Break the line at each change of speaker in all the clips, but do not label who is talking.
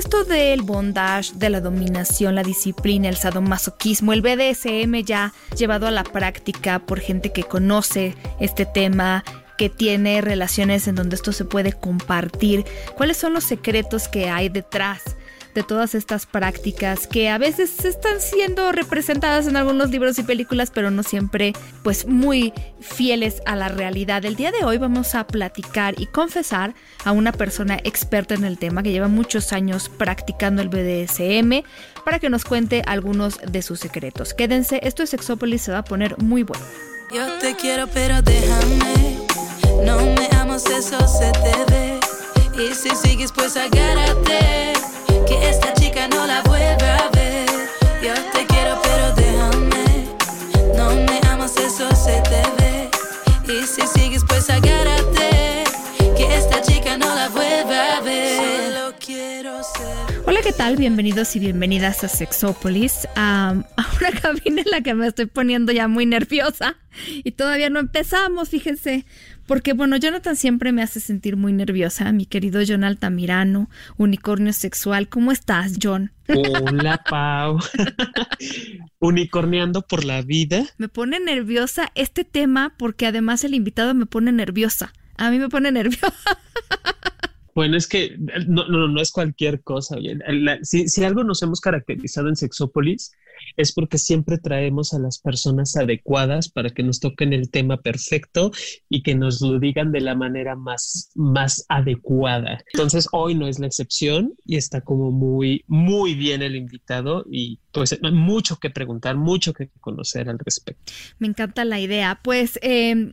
Esto del bondage, de la dominación, la disciplina, el sadomasoquismo, el BDSM ya llevado a la práctica por gente que conoce este tema, que tiene relaciones en donde esto se puede compartir? ¿Cuáles son los secretos que hay detrás de todas estas prácticas que a veces están siendo representadas en algunos libros y películas, pero no siempre pues muy fieles a la realidad. El día de hoy vamos a platicar y confesar a una persona experta en el tema que lleva muchos años practicando el BDSM para que nos cuente algunos de sus secretos. Quédense, esto es Sexópolis, se va a poner muy bueno.
Yo te quiero, pero déjame. No me amas, eso se te ve. Y si sigues, pues agárrate que esta chica no la vuelva a ver. Yo te quiero, pero déjame. No me amas, eso se te ve. Y si sigues, pues agárrate.
¿Qué tal? Bienvenidos y bienvenidas a Sexópolis, a, a una cabina en la que me estoy poniendo ya muy nerviosa y todavía no empezamos, fíjense. Porque bueno, Jonathan siempre me hace sentir muy nerviosa, mi querido John Altamirano, unicornio sexual. ¿Cómo estás, John?
Hola, Pau. Unicorneando por la vida.
Me pone nerviosa este tema porque además el invitado me pone nerviosa. A mí me pone nerviosa.
Bueno, es que no, no, no es cualquier cosa. Si, si algo nos hemos caracterizado en Sexópolis es porque siempre traemos a las personas adecuadas para que nos toquen el tema perfecto y que nos lo digan de la manera más, más adecuada. Entonces, hoy no es la excepción y está como muy, muy bien el invitado y pues mucho que preguntar, mucho que conocer al respecto.
Me encanta la idea. Pues, em,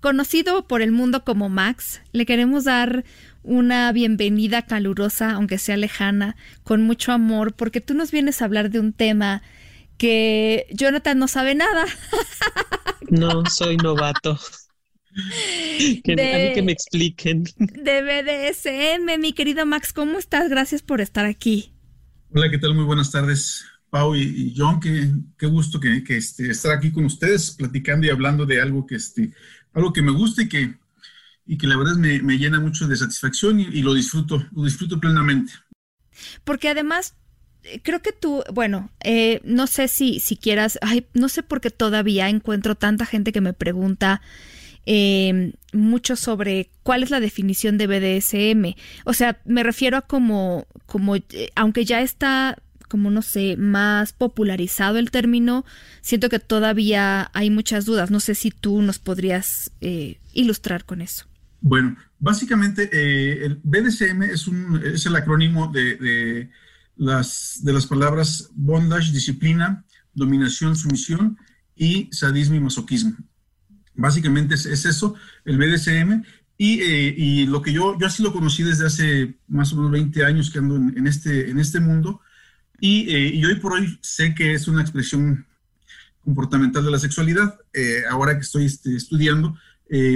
conocido por el mundo como Max, le queremos dar una bienvenida calurosa, aunque sea lejana, con mucho amor, porque tú nos vienes a hablar de un tema que Jonathan no sabe nada.
No, soy novato. Que, a que me expliquen.
De BDSM, mi querido Max, ¿cómo estás? Gracias por estar aquí.
Hola, ¿qué tal? Muy buenas tardes, Pau y, John. Qué, qué gusto que, que este, estar aquí con ustedes, platicando y hablando de algo que, este, algo que me gusta y que, y que la verdad me, me llena mucho de satisfacción y, lo disfruto, lo disfruto plenamente.
Porque además eh, creo que tú, bueno, eh, no sé si, si quieras, ay, no sé por qué todavía encuentro tanta gente que me pregunta eh, mucho sobre cuál es la definición de BDSM. O sea, me refiero a como, como, eh, aunque ya está como no sé, más popularizado el término, siento que todavía hay muchas dudas. No sé si tú nos podrías eh, ilustrar con eso.
Bueno, básicamente eh, el BDSM es, un, es el acrónimo de, las, de las palabras bondage, disciplina, dominación, sumisión y sadismo y masoquismo. Básicamente es, es eso, el BDSM. Y, eh, y, lo que yo, yo así lo conocí desde hace más o menos 20 años que ando en, este, en este mundo. Y, eh, y, hoy por hoy sé que es una expresión comportamental de la sexualidad. Ahora que estoy este, estudiando,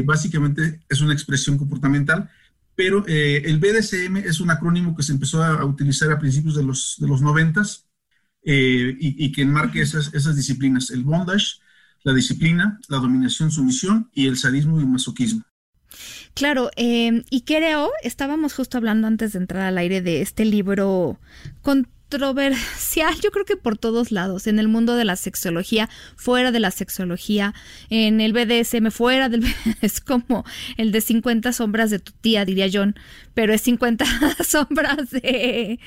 básicamente es una expresión comportamental pero eh, el BDSM es un acrónimo que se empezó a, a utilizar a principios de los, de los 90 eh, y, y, que enmarque esas, esas disciplinas, el bondage, la disciplina, la dominación, sumisión y el sadismo y masoquismo.
Claro, eh, y creo, estábamos justo hablando antes de entrar al aire de este libro con controversial, yo creo que por todos lados, en el mundo de la sexología, fuera de la sexología, en el BDSM, fuera del es como el de 50 sombras de tu tía, diría John, pero es 50 sombras de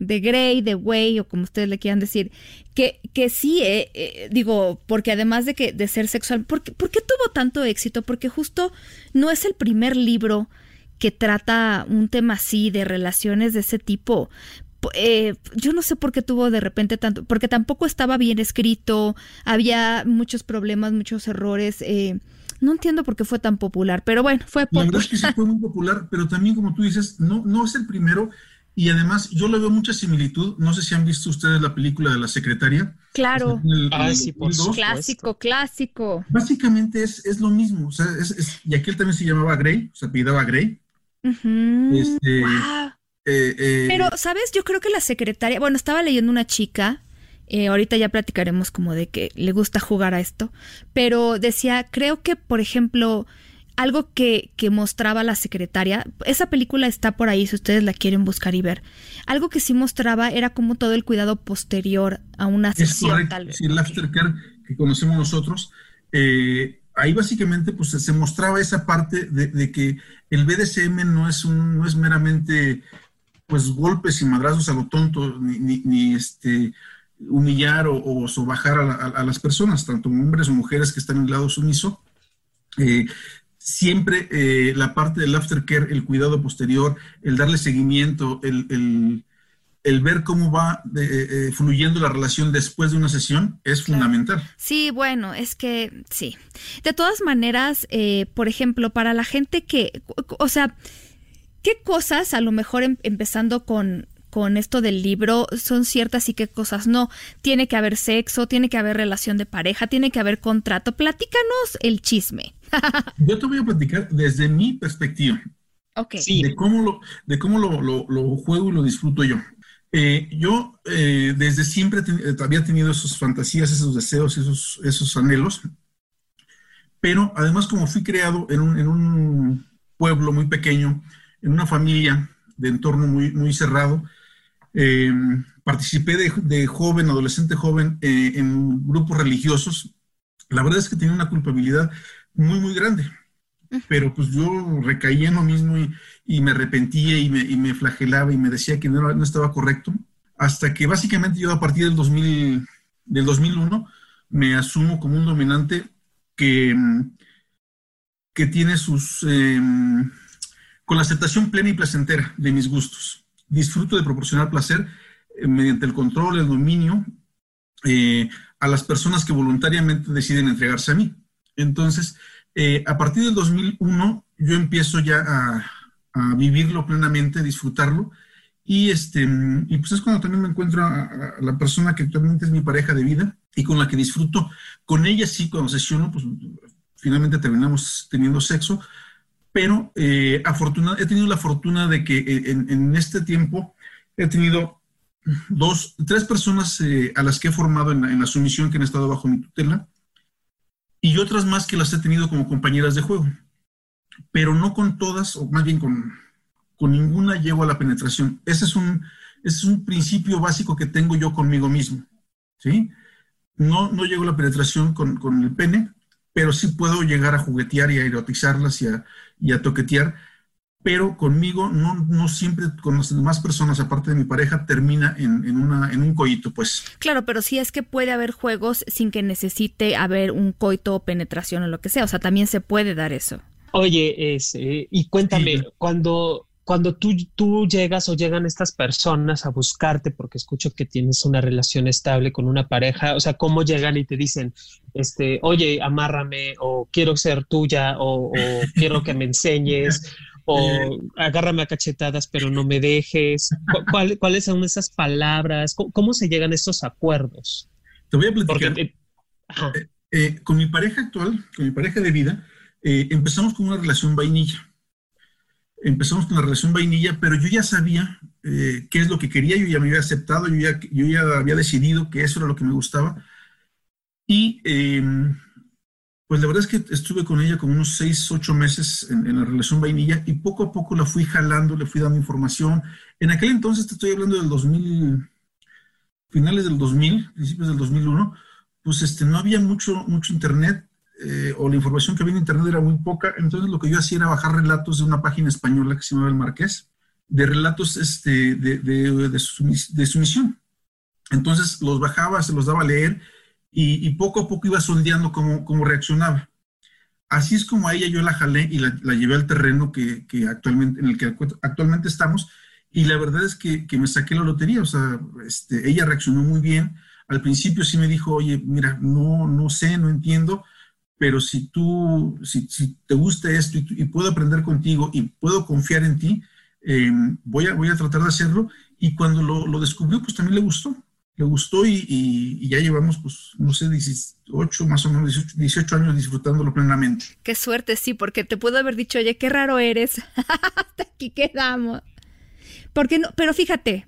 de Grey, de Way o como ustedes le quieran decir, que, que sí, eh, eh, digo, porque además de que de ser sexual, ¿por ¿por qué tuvo tanto éxito? Porque justo no es el primer libro que trata un tema así de relaciones de ese tipo, eh, yo no sé por qué tuvo de repente tanto, porque tampoco estaba bien escrito, había muchos problemas, muchos errores. Eh, no entiendo por qué fue tan popular, pero bueno, fue
popular. La verdad es que sí fue muy popular, pero también como tú dices, no, no es el primero Y además, yo le veo mucha similitud. No sé si han visto ustedes la película de la secretaria.
Claro.
Ah, sí, por supuesto.
Clásico, clásico.
Básicamente es, es lo mismo. O sea, es, es- y aquel también se llamaba Grey, se apellidaba Grey. Este,
Guau.
Eh, eh,
Pero, ¿sabes? Yo creo que la secretaria, bueno, estaba leyendo una chica, eh, ahorita ya platicaremos como de que le gusta jugar a esto, pero decía, creo que, por ejemplo, algo que, que mostraba la secretaria, esa película está por ahí si ustedes la quieren buscar y ver, algo que sí mostraba era como todo el cuidado posterior a una
Es
sesión,
correcto,
tal vez.
sí, el aftercare que conocemos nosotros, eh, ahí básicamente pues se mostraba esa parte de, de que el BDSM no es un, no es meramente pues golpes y madrazos a lo tonto, ni, ni- ni, este humillar o, o sobajar a, la- a- las personas, tanto hombres o mujeres que están en el lado sumiso. Eh, siempre eh, la parte del aftercare, el cuidado posterior, el darle seguimiento, el, el- el ver cómo va de- eh, fluyendo la relación después de una sesión es
Claro.
fundamental.
Sí, bueno, es que sí. De todas maneras, por ejemplo, para la gente que, o sea, ¿qué cosas, a lo mejor em- empezando con, con esto del libro, son ciertas y qué cosas no? Tiene que haber sexo, tiene que haber relación de pareja, tiene que haber contrato. Platícanos el chisme.
Yo te voy a platicar desde mi perspectiva,
Ok.
Sí.
de cómo lo, de cómo lo, lo- lo juego y lo disfruto yo. Eh, yo eh, desde siempre ten- eh, había tenido esas fantasías, esos deseos, esos, esos anhelos, pero además como fui creado en un, en un pueblo muy pequeño, en una familia de entorno muy, muy cerrado, eh, participé de, de joven, adolescente joven, eh, en grupos religiosos. La verdad es que tenía una culpabilidad muy, muy grande. Pero pues yo recaía en lo mismo y, y me arrepentía y me, y me flagelaba y me decía que no, no estaba correcto. Hasta que básicamente yo a partir del, 2000, del 2001 me asumo como un dominante que, que tiene sus... eh, con la aceptación plena y placentera de mis gustos. Disfruto de proporcionar placer eh, mediante el control, el dominio eh, a las personas que voluntariamente deciden entregarse a mí. Entonces, eh, a partir del 2001, yo empiezo ya a, vivirlo plenamente, disfrutarlo. Y, este, y pues es cuando también me encuentro a, a la persona que actualmente es mi pareja de vida y con la que disfruto. Con ella sí, cuando sesiono, pues finalmente terminamos teniendo sexo, pero eh, he tenido la fortuna de que eh, en, en este tiempo he tenido dos, tres personas eh, a las que he formado en la, sumisión que han estado bajo mi tutela y otras más que las he tenido como compañeras de juego. Pero no con todas, o más bien con, con ninguna llego a la penetración. Ese es un, es un principio básico que tengo yo conmigo mismo. ¿sí? No, no llego a la penetración con, con el pene, pero sí puedo llegar a juguetear y a erotizarlas y a, y a toquetear. Pero conmigo, no, no siempre con las demás personas, aparte de mi pareja, termina en, en, una, en un coito, pues.
Claro, pero sí es que puede haber juegos sin que necesite haber un coito o penetración o lo que sea. O sea, también se puede dar eso.
Oye, ese, y cuéntame,
Sí.
cuando, cuando tú, tú llegas o llegan estas personas a buscarte, porque escucho que tienes una relación estable con una pareja, o sea, ¿cómo llegan y te dicen, este, oye, amárrame, o quiero ser tuya, o, o quiero que me enseñes, o agárrame a cachetadas, pero no me dejes? ¿Cu- cuál- ¿Cuáles son esas palabras? ¿Cómo, cómo se llegan a estos acuerdos?
Te voy a platicar.
Porque, eh, ajá,
Eh, con mi pareja actual, con mi pareja de vida, eh, empezamos con una relación vainilla. Empezamos con la relación vainilla, pero yo ya sabía eh, qué es lo que quería, yo ya me había aceptado, yo ya, yo ya había decidido que eso era lo que me gustaba. Y eh, pues la verdad es que estuve con ella como unos seis, ocho meses en, en la relación vainilla y poco a poco la fui jalando, le fui dando información. En aquel entonces, te estoy hablando del 2000, finales del 2000, principios del 2001, pues este, no había mucho, mucho internet eh, o la información que había en internet era muy poca, entonces lo que yo hacía era bajar relatos de una página española que se llamaba El Marqués, de relatos este, de, de, de, sumis, de sumisión. Entonces los bajaba, se los daba a leer y, y poco a poco iba sondeando cómo, cómo, reaccionaba. Así es como a ella yo la jalé y la, la llevé al terreno que, que, actualmente, en el que actualmente estamos y la verdad es que, que me saqué la lotería, o sea, este, ella reaccionó muy bien. Al principio sí me dijo, oye, mira, no, no sé, no entiendo, pero si tú, si, si te gusta esto y, y, puedo aprender contigo y puedo confiar en ti, eh, voy, a, voy a tratar de hacerlo. Y cuando lo, lo descubrió, pues también le gustó. Le gustó y, y, ya llevamos, pues, no sé, 18, más o menos 18, 18, años disfrutándolo plenamente.
Qué suerte, sí, porque te puedo haber dicho, oye, qué raro eres. Hasta aquí quedamos. Porque no, pero fíjate,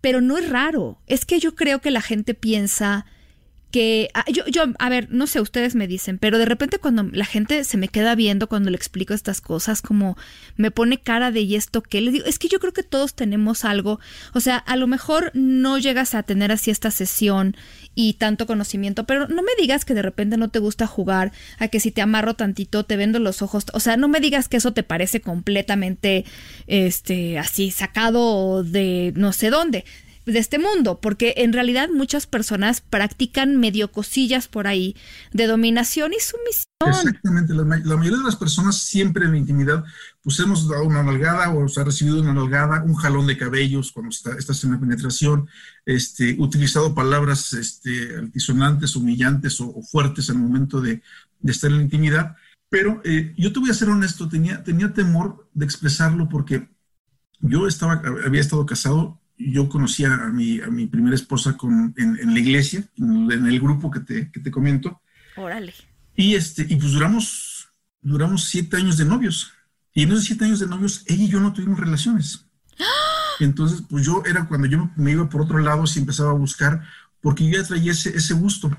pero no es raro. Es que yo creo que la gente piensa que ah, yo, yo, a ver, no sé, ustedes me dicen, pero de repente cuando la gente se me queda viendo cuando le explico estas cosas, como me pone cara de y esto que le digo, es que yo creo que todos tenemos algo, o sea, a lo mejor no llegas a tener así esta sesión y tanto conocimiento, pero no me digas que de repente no te gusta jugar, a que si te amarro tantito te vendo los ojos, o sea, no me digas que eso te parece completamente, este, así sacado de no sé dónde de este mundo, porque en realidad muchas personas practican medio cosillas por ahí de dominación y sumisión.
Exactamente, la, mayoría de las personas siempre en la intimidad, pues hemos dado una nalgada o se ha recibido una nalgada, un jalón de cabellos cuando está, estás en la penetración, este, utilizado palabras este, altisonantes, humillantes o, fuertes al momento de, de, estar en la intimidad. Pero eh, yo te voy a ser honesto, tenía, tenía temor de expresarlo porque yo estaba, había estado casado yo conocí a mi, a mi primera esposa con, en, la iglesia, en, el grupo que te, que te comento.
Órale.
Y, este, y pues duramos, duramos siete años de novios. Y en esos siete años de novios, ella y yo no tuvimos relaciones. Entonces, pues yo era cuando yo me iba por otro lado, si empezaba a buscar, porque yo ya traía ese, ese gusto.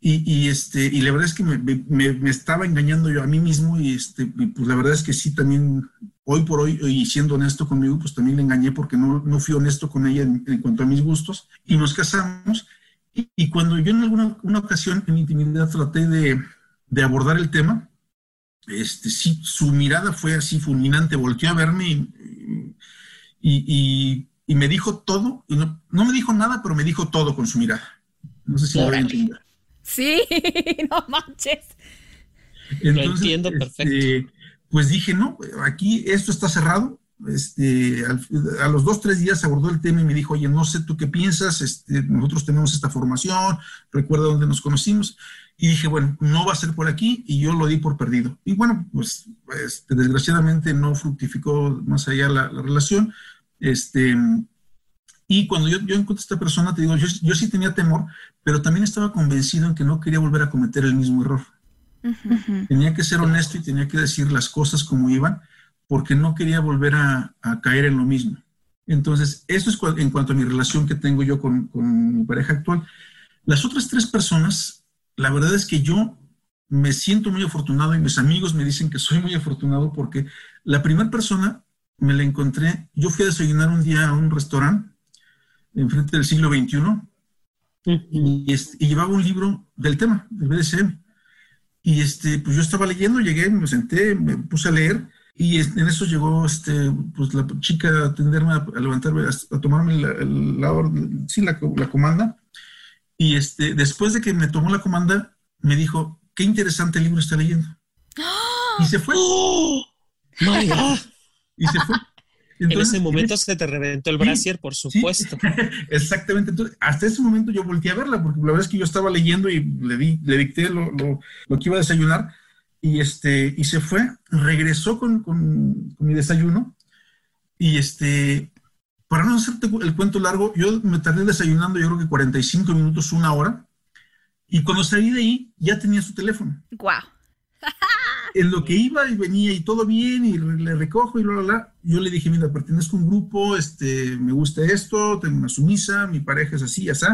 Y, y, este, y la verdad es que me, me, me, estaba engañando yo a mí mismo y, este, pues la verdad es que sí, también hoy por hoy, y siendo honesto conmigo, pues también le engañé porque no, no fui honesto con ella en, cuanto a mis gustos y nos casamos. Y, cuando yo en alguna una ocasión en intimidad traté de, de, abordar el tema, este, sí, su mirada fue así fulminante, volteó a verme y, y me dijo todo, y no, no, me dijo nada, pero me dijo todo con su mirada. No sé si lo voy a entender.
Sí, no manches.
Lo entiendo perfecto. Este,
pues dije, no, aquí esto está cerrado. Este, a los dos, tres días abordó el tema y me dijo, oye, no sé tú qué piensas, este, nosotros tenemos esta formación, recuerda dónde nos conocimos. Y dije, bueno, no va a ser por aquí y yo lo di por perdido. Y bueno, pues este, desgraciadamente no fructificó más allá la, relación. Este, y cuando yo, yo encontré a esta persona, te digo, yo, yo sí tenía temor, pero también estaba convencido en que no quería volver a cometer el mismo error. Tenía que ser honesto y tenía que decir las cosas como iban, porque no quería volver a, caer en lo mismo. Entonces, eso es en cuanto a mi relación que tengo yo con, con, mi pareja actual. Las otras tres personas, la verdad es que yo me siento muy afortunado y mis amigos me dicen que soy muy afortunado porque la primera persona me la encontré, yo fui a desayunar un día a un restaurante enfrente del siglo XXI y, llevaba un libro del tema, del BDSM. Y este, pues yo estaba leyendo, llegué, me senté, me puse a leer y en eso llegó este, pues la chica a atenderme, a, levantarme, a, tomarme la, la, sí, la, la, comanda. Y este, después de que me tomó la comanda, me dijo, qué interesante libro está leyendo. Y se fue. ¡Oh! y se fue
en ese momento se te reventó el brasier, por supuesto.
exactamente. Entonces, hasta ese momento yo volteé a verla, porque la verdad es que yo estaba leyendo y le, di, le dicté lo, lo, que iba a desayunar, y, este, y se fue, regresó con, con, mi desayuno, y este, para no hacerte el cuento largo, yo me tardé desayunando yo creo que 45 minutos, una hora, y cuando salí de ahí ya tenía su teléfono.
¡Guau!
en lo que iba y venía y todo bien y le recojo y bla, bla, yo le dije, mira, pertenezco a un grupo, este, me gusta esto, tengo una sumisa, mi pareja es así, así,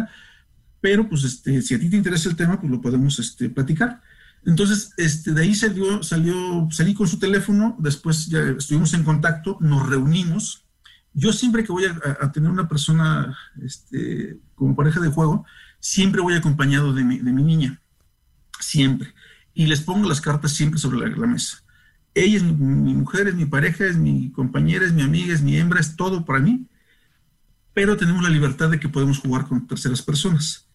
pero pues este, si a ti te interesa el tema, pues lo podemos este, platicar. Entonces, este, de ahí salió, salió, salí con su teléfono, después ya estuvimos en contacto, nos reunimos. Yo siempre que voy a, tener una persona este, como pareja de juego, siempre voy acompañado de mi, de mi niña, siempre y les pongo las cartas siempre sobre la, mesa. Ella es mi, mujer, es mi pareja, es mi compañera, es mi amiga, es mi hembra, es todo para mí, pero tenemos la libertad de que podemos jugar con terceras personas.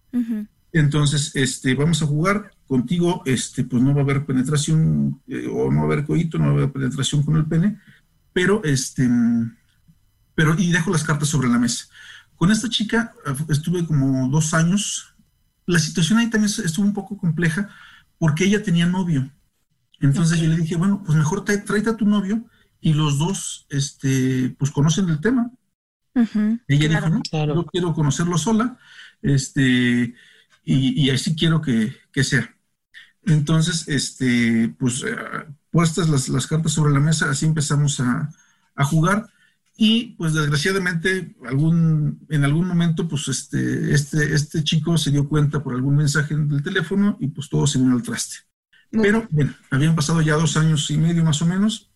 Entonces, este, vamos a jugar contigo, este, pues no va a haber penetración eh, o no va a haber coito, no va a haber penetración con el pene, pero este, pero y dejo las cartas sobre la mesa. Con esta chica eh, estuve como dos años. La situación ahí también estuvo un poco compleja porque ella tenía novio. Entonces yo le dije, bueno, pues mejor tráete a tu novio y los dos, este, pues conocen el tema. Ella dijo, no, yo quiero conocerlo sola, este, y, así quiero que, sea. Entonces, este, pues eh, puestas las, cartas sobre la mesa, así empezamos a, jugar. Y pues desgraciadamente algún, en algún momento pues este, este, este chico se dio cuenta por algún mensaje del teléfono y pues todo se vino al traste. Pero bueno, habían pasado ya dos años y medio más o menos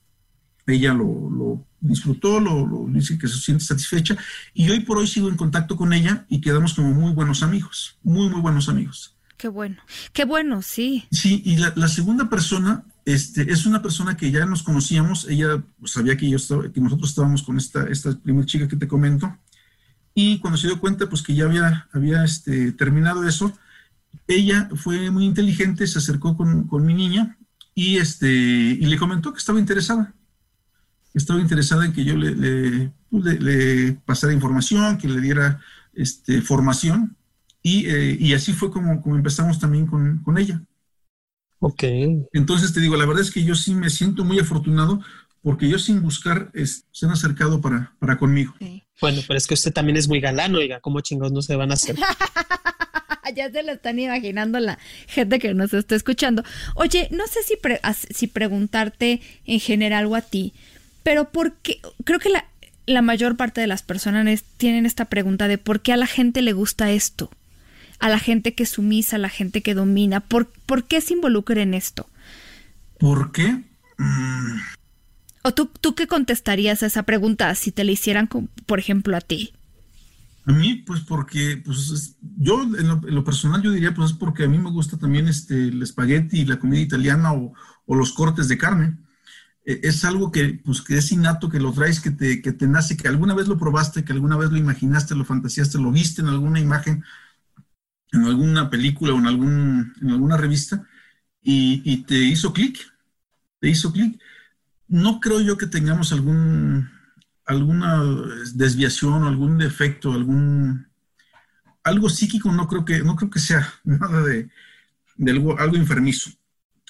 ella lo, disfrutó, lo, dice que se siente satisfecha y hoy por hoy sigo en contacto con ella y quedamos como muy buenos amigos, muy, muy buenos amigos.
Qué bueno, qué bueno, sí.
Sí, y la, segunda persona este, es una persona que ya nos conocíamos, ella sabía que, nosotros estábamos con esta, esta primera chica que te comento y cuando se dio cuenta pues que ya había, este, terminado eso, ella fue muy inteligente, se acercó con, mi niña y, este, y le comentó que estaba interesada estaba interesada en que yo le, pues, le, pasara información, que le diera este, formación, y, eh, así fue como, empezamos también con, ella.
Ok.
Entonces te digo, la verdad es que yo sí me siento muy afortunado porque yo sin buscar se han acercado para, para conmigo.
Bueno, pero es que usted también es muy galán, oiga, ¿cómo chingados no se van a hacer?
ya se lo están imaginando la gente que nos está escuchando. Oye, no sé si, si preguntarte en general o a ti, pero porque creo que la, la mayor parte de las personas tienen esta pregunta de por qué a la gente le gusta esto, a la gente que sumisa, a la gente que domina, ¿por, ¿por qué se involucra en esto?
¿Por qué? Mm.
¿O tú, tú qué contestarías a esa pregunta si te la hicieran, por ejemplo, a ti?
A mí, pues porque, pues yo en lo, personal yo diría, pues es porque a mí me gusta también este, el espagueti y la comida italiana o, o los cortes de carne. E, es algo que, pues, que es innato, que lo traes, que te, que te nace, que alguna vez lo probaste, que alguna vez lo imaginaste, lo fantaseaste, lo viste en alguna imagen, en alguna película o en, algún, en alguna revista y, te hizo clic, te hizo clic. No creo yo que tengamos algún, alguna desviación o algún defecto, algún, algo psíquico, no creo que, no creo que sea nada de, de algo, algo enfermizo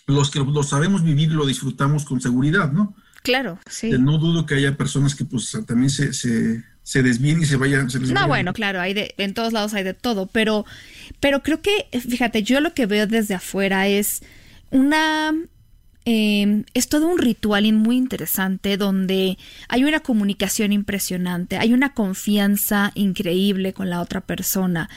los que lo sabemos vivir lo disfrutamos con seguridad, ¿no?
Claro, sí.
no dudo que haya personas que pues también se, se, se desvíen y se vayan.
no, bueno, claro, hay de, en todos lados hay de todo, pero, pero creo que, fíjate, yo lo que veo desde afuera es una Em, es todo un ritual muy interesante donde hay una comunicación impresionante, hay una confianza increíble con la otra persona,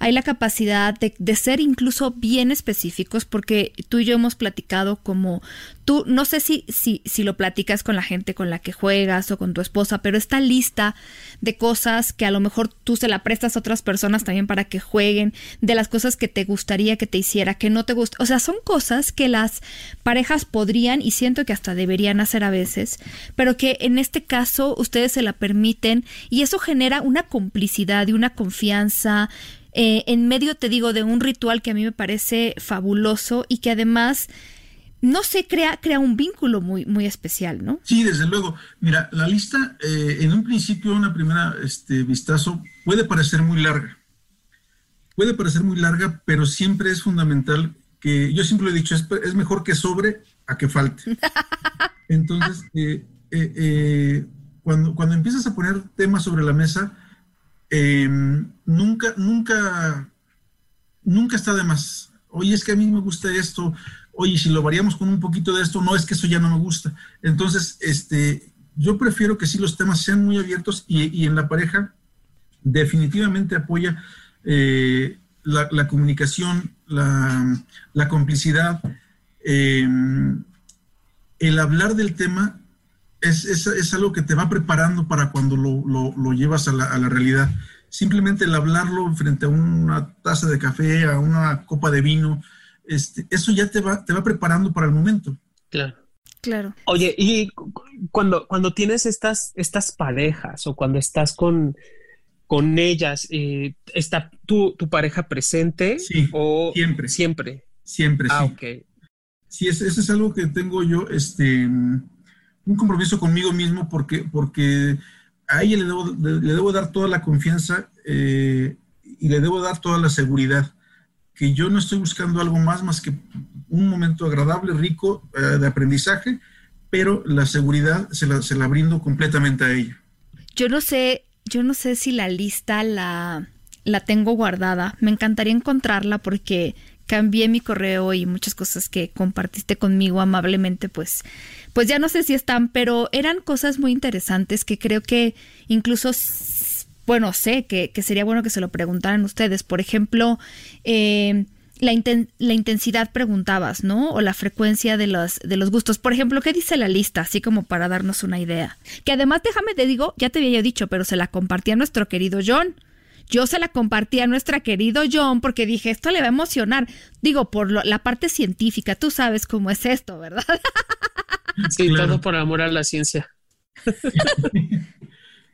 hay la capacidad de, de, ser incluso bien específicos porque tú y yo hemos platicado como tú, no sé si, si, si lo platicas con la gente con la que juegas o con tu esposa, pero esta lista de cosas que a lo mejor tú se la prestas a otras personas también para que jueguen, de las cosas que te gustaría que te hiciera, que no te gusta, o sea, son cosas que las parejas podrían y siento que hasta deberían hacer a veces, pero que en este caso ustedes se la permiten y eso genera una complicidad y una confianza. Eh, en medio, te digo, de un ritual que a mí me parece fabuloso y que además no se crea, crea un vínculo muy, muy especial, ¿no?
Sí, desde luego. Mira, la lista, eh, en un principio, una primera este, vistazo, puede parecer muy larga. Puede parecer muy larga, pero siempre es fundamental que, yo siempre lo he dicho, es, mejor que sobre a que falte. Entonces, eh, eh, cuando, cuando empiezas a poner temas sobre la mesa, em, nunca, nunca, nunca está de más. Oye, es que a mí me gusta esto, oye, si lo variamos con un poquito de esto, no es que eso ya no me gusta. Entonces, este, yo prefiero que sí los temas sean muy abiertos y, en la pareja definitivamente apoya eh, la, comunicación, la, complicidad, em, el hablar del tema es, algo que te va preparando para cuando lo, llevas a la, a la, realidad. Simplemente el hablarlo frente a una taza de café, a una copa de vino, este, eso ya te va, te va preparando para el momento.
Claro.
Claro.
Oye, y cuando, cuando tienes estas, estas parejas o cuando estás con, con ellas, eh, ¿está tu, tu, pareja presente?
Sí,
o
siempre.
Siempre.
Siempre,
ah,
sí. ok. Sí, eso es algo que tengo yo, este, un compromiso conmigo mismo porque, porque a ella le debo, le debo dar toda la confianza eh, y le debo dar toda la seguridad que yo no estoy buscando algo más más que un momento agradable, rico eh, de aprendizaje, pero la seguridad se la, se la brindo completamente a ella.
Yo no sé, yo no sé si la lista la, la tengo guardada. Me encantaría encontrarla porque cambié mi correo y muchas cosas que compartiste conmigo amablemente, pues, pues ya no sé si están, pero eran cosas muy interesantes que creo que incluso, bueno, sé que, que sería bueno que se lo preguntaran ustedes. Por ejemplo, eh, la, la, intensidad preguntabas, ¿no? O la frecuencia de los, de los gustos. Por ejemplo, ¿qué dice la lista? Así como para darnos una idea. Que además, déjame te digo, ya te había dicho, pero se la compartí a nuestro querido John. Yo se la compartí a nuestro querido John porque dije, esto le va a emocionar. Digo, por lo, la parte científica, tú sabes cómo es esto, ¿verdad?
Sí, todo por amor a la ciencia.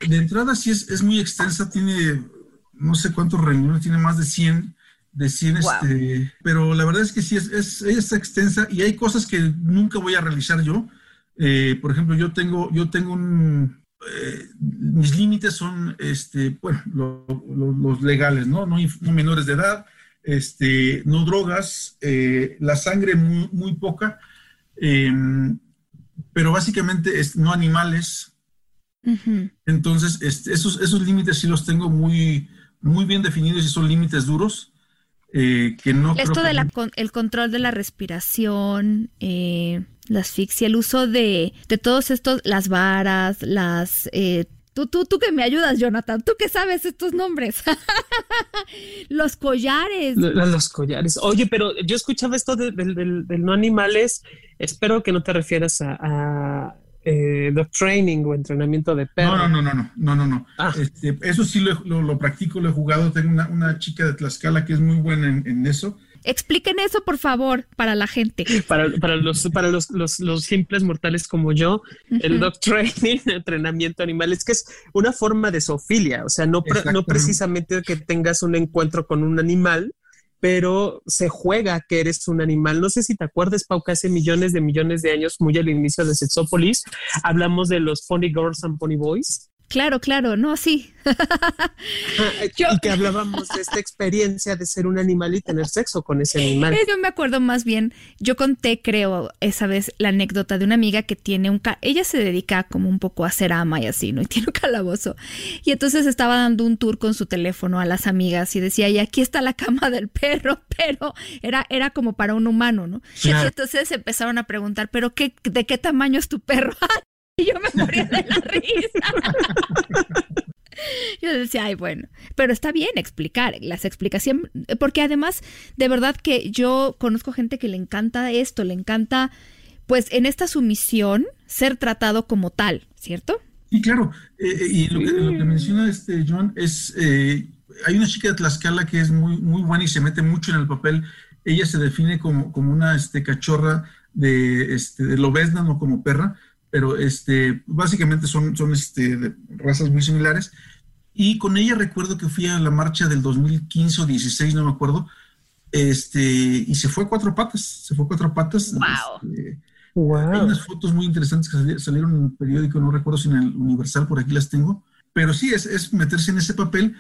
De entrada sí es, es muy extensa, tiene no sé cuántos reuniones, tiene más de 100 de 100, este, pero la verdad es que sí, es, es, es, extensa y hay cosas que nunca voy a realizar yo. Eh, por ejemplo, yo tengo, yo tengo un, eh, mis límites son, este, bueno, lo, lo, los legales, ¿no? ¿no? No, menores de edad, este, no drogas, eh, la sangre muy, muy poca, em, pero básicamente es, no animales. Uh -huh. Entonces, este, esos, esos límites sí los tengo muy, muy bien definidos y son límites duros. Eh, que no
Esto del el control de la respiración, eh, la asfixia, el uso de, de todos estos, las varas, las... Eh, tú, tú, tú que me ayudas, Jonathan, tú que sabes estos nombres. los collares.
Los, los, collares. Oye, pero yo escuchaba esto del de, de, de, no animales. Espero que no te refieras a, a eh, dog training o entrenamiento de perro.
No, no, no, no, no, no, no. Ah. Este, eso sí lo, lo, lo, practico, lo he jugado. Tengo una, una, chica de Tlaxcala que es muy buena en, en eso.
Expliquen eso, por favor, para la gente.
Para, para, los, para los, los, los simples mortales como yo, uh -huh. el dog training, entrenamiento animal, es que es una forma de zoofilia, o sea, no, no precisamente que tengas un encuentro con un animal, pero se juega que eres un animal. No sé si te acuerdas, Pau, que hace millones de millones de años, muy al inicio de Sexópolis, hablamos de los Pony Girls and Pony Boys.
Claro, claro, no, sí.
Yo... Y que hablábamos de esta experiencia de ser un animal y tener sexo con ese animal.
Yo me acuerdo más bien, yo conté, creo, esa vez la anécdota de una amiga que tiene un... Ca ella se dedica como un poco a hacer ama y así, ¿no? Y tiene un calabozo. Y entonces estaba dando un tour con su teléfono a las amigas y decía, y aquí está la cama del perro, pero era, era como para un humano, ¿no? Claro. Y entonces empezaron a preguntar, ¿pero qué, de qué tamaño es tu perro? Y yo me moría de la risa. Yo decía, ay, bueno, pero está bien explicar las explicaciones, porque además, de verdad que yo conozco gente que le encanta esto, le encanta, pues en esta sumisión, ser tratado como tal, ¿cierto?
Y claro, eh, y lo que, lo que, menciona este John es, eh, hay una chica de Tlaxcala que es muy, muy buena y se mete mucho en el papel, ella se define como, como una este, cachorra de, este, de lobesna, no como perra, pero este, básicamente son, son este, de razas muy similares. Y con ella recuerdo que fui a la marcha del 2015 o 16, no me acuerdo, este, y se fue a cuatro patas, se fue a cuatro patas.
Wow.
Este, wow. Hay unas fotos muy interesantes que salieron en el periódico, no recuerdo si en el Universal, por aquí las tengo, pero sí, es, es meterse en ese papel,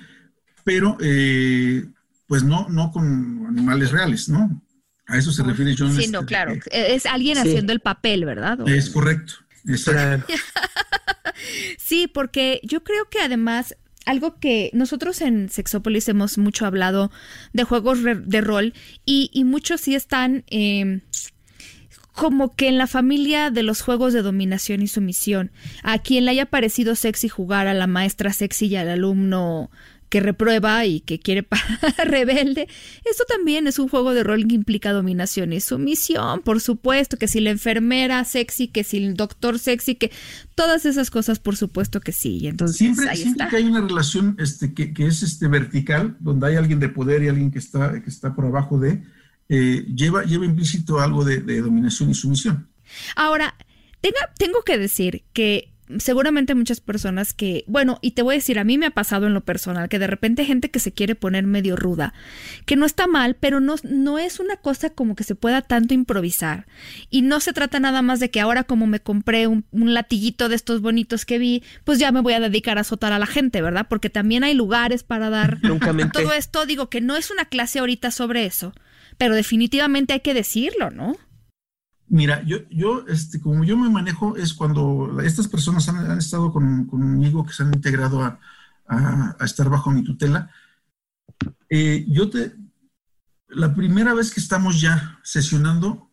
pero eh, pues no, no con animales reales, ¿no? A eso se refiere John.
Sí, no, este, claro. Es alguien sí. haciendo el papel, ¿verdad?
Es correcto. Exacto.
sí, porque yo creo que además algo que nosotros en Sexópolis hemos mucho hablado de juegos de rol y, y muchos sí están eh, como que en la familia de los juegos de dominación y sumisión. A quien le haya parecido sexy jugar a la maestra sexy y al alumno que reprueba y que quiere rebelde. Eso también es un juego de rol que implica dominación y sumisión, por supuesto, que si la enfermera sexy, que si el doctor sexy, que todas esas cosas, por supuesto que sí. Y entonces
siempre,
ahí
siempre
está.
que hay una relación este, que, que, es este, vertical, donde hay alguien de poder y alguien que está, que está por abajo de, eh, lleva, lleva implícito algo de, de dominación y sumisión.
Ahora, tenga, tengo que decir que seguramente muchas personas que, bueno, y te voy a decir, a mí me ha pasado en lo personal, que de repente gente que se quiere poner medio ruda, que no está mal, pero no, no es una cosa como que se pueda tanto improvisar. Y no se trata nada más de que ahora como me compré un, un latiguito de estos bonitos que vi, pues ya me voy a dedicar a azotar a la gente, ¿verdad? Porque también hay lugares para dar
Nunca
todo esto. Digo que no es una clase ahorita sobre eso, pero definitivamente hay que decirlo, ¿no?
Mira, yo, yo, este, como yo me manejo, es cuando estas personas han, estado conmigo, que se han integrado a, estar bajo mi tutela. Eh, yo te, la primera vez que estamos ya sesionando